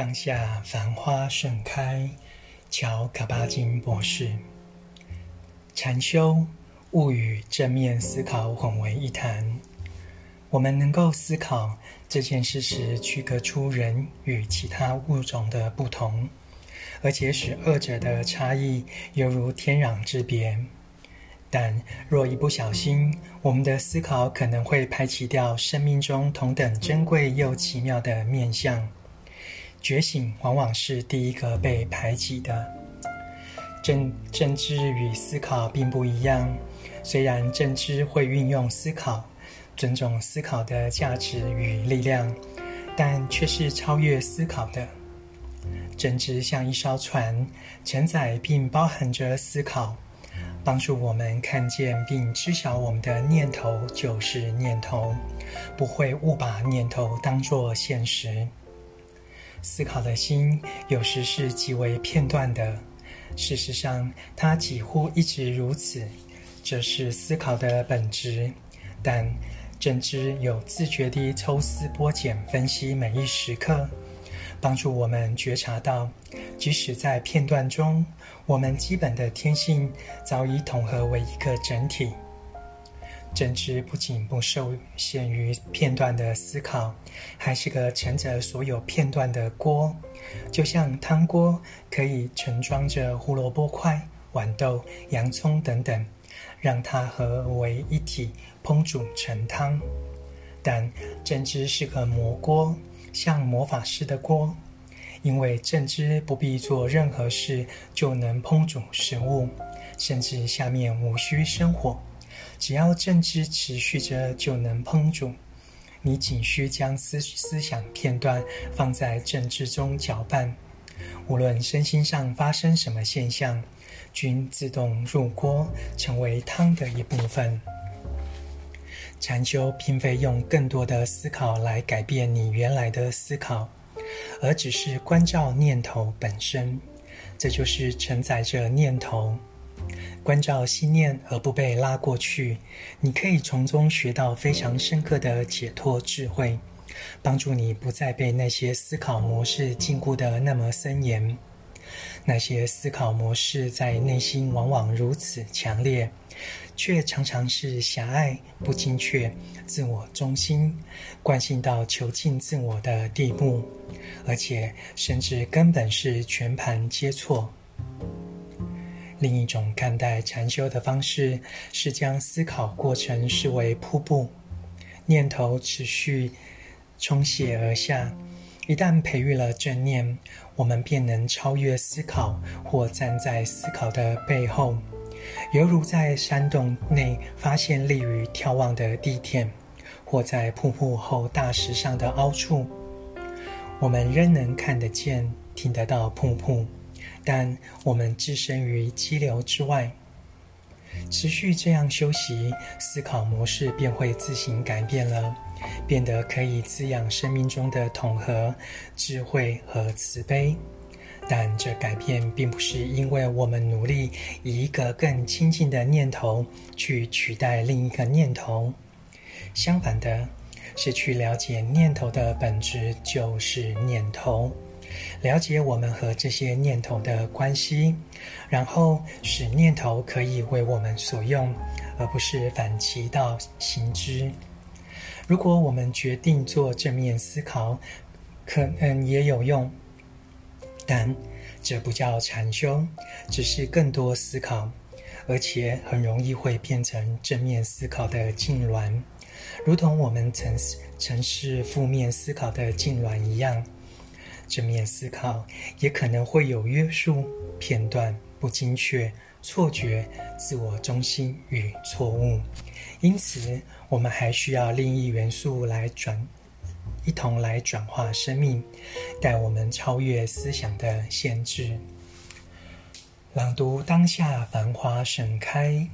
当下繁花盛开，乔卡巴金博士。禅修物与正面思考混为一谈。我们能够思考这件事时，区隔出人与其他物种的不同，而且使二者的差异犹如天壤之别。但若一不小心，我们的思考可能会排挤掉生命中同等珍贵又奇妙的面相。觉醒往往是第一个被排挤的。正正知与思考并不一样，虽然正知会运用思考。尊重思考的价值与力量，但却是超越思考的。正知像一艘船，承载并包含着思考，帮助我们看见并知晓我们的念头就是念头，不会误把念头当作现实。思考的心有时是极为片段的，事实上，它几乎一直如此，这是思考的本质，但。正知有自觉地抽丝剥茧分析每一时刻，帮助我们觉察到，即使在片段中，我们基本的天性早已统合为一个整体。正知不仅不受限于片段的思考，还是个盛着所有片段的锅，就像汤锅可以盛装着胡萝卜块、豌豆、洋葱等等。让它合为一体，烹煮成汤。但正知是个魔锅，像魔法师的锅，因为正知不必做任何事就能烹煮食物，甚至下面无需生火，只要正知持续着就能烹煮。你仅需将思思想片段放在正知中搅拌，无论身心上发生什么现象。均自动入锅，成为汤的一部分。禅修并非用更多的思考来改变你原来的思考，而只是关照念头本身。这就是承载着念头，关照心念而不被拉过去。你可以从中学到非常深刻的解脱智慧，帮助你不再被那些思考模式禁锢得那么森严。那些思考模式在内心往往如此强烈，却常常是狭隘、不精确、自我中心、惯性到囚禁自我的地步，而且甚至根本是全盘皆错。另一种看待禅修的方式是将思考过程视为瀑布，念头持续冲泻而下。一旦培育了正念，我们便能超越思考，或站在思考的背后，犹如在山洞内发现利于眺望的地点，或在瀑布后大石上的凹处。我们仍能看得见、听得到瀑布，但我们置身于激流之外。持续这样修习，思考模式便会自行改变了。变得可以滋养生命中的统合、智慧和慈悲，但这改变并不是因为我们努力以一个更亲近的念头去取代另一个念头。相反的，是去了解念头的本质就是念头，了解我们和这些念头的关系，然后使念头可以为我们所用，而不是反其道行之。如果我们决定做正面思考，可能也有用，但这不叫禅修，只是更多思考，而且很容易会变成正面思考的痉挛，如同我们曾曾是负面思考的痉挛一样。正面思考也可能会有约束、片段、不精确、错觉、自我中心与错误。因此，我们还需要另一元素来转，一同来转化生命，带我们超越思想的限制。朗读当下繁花盛开。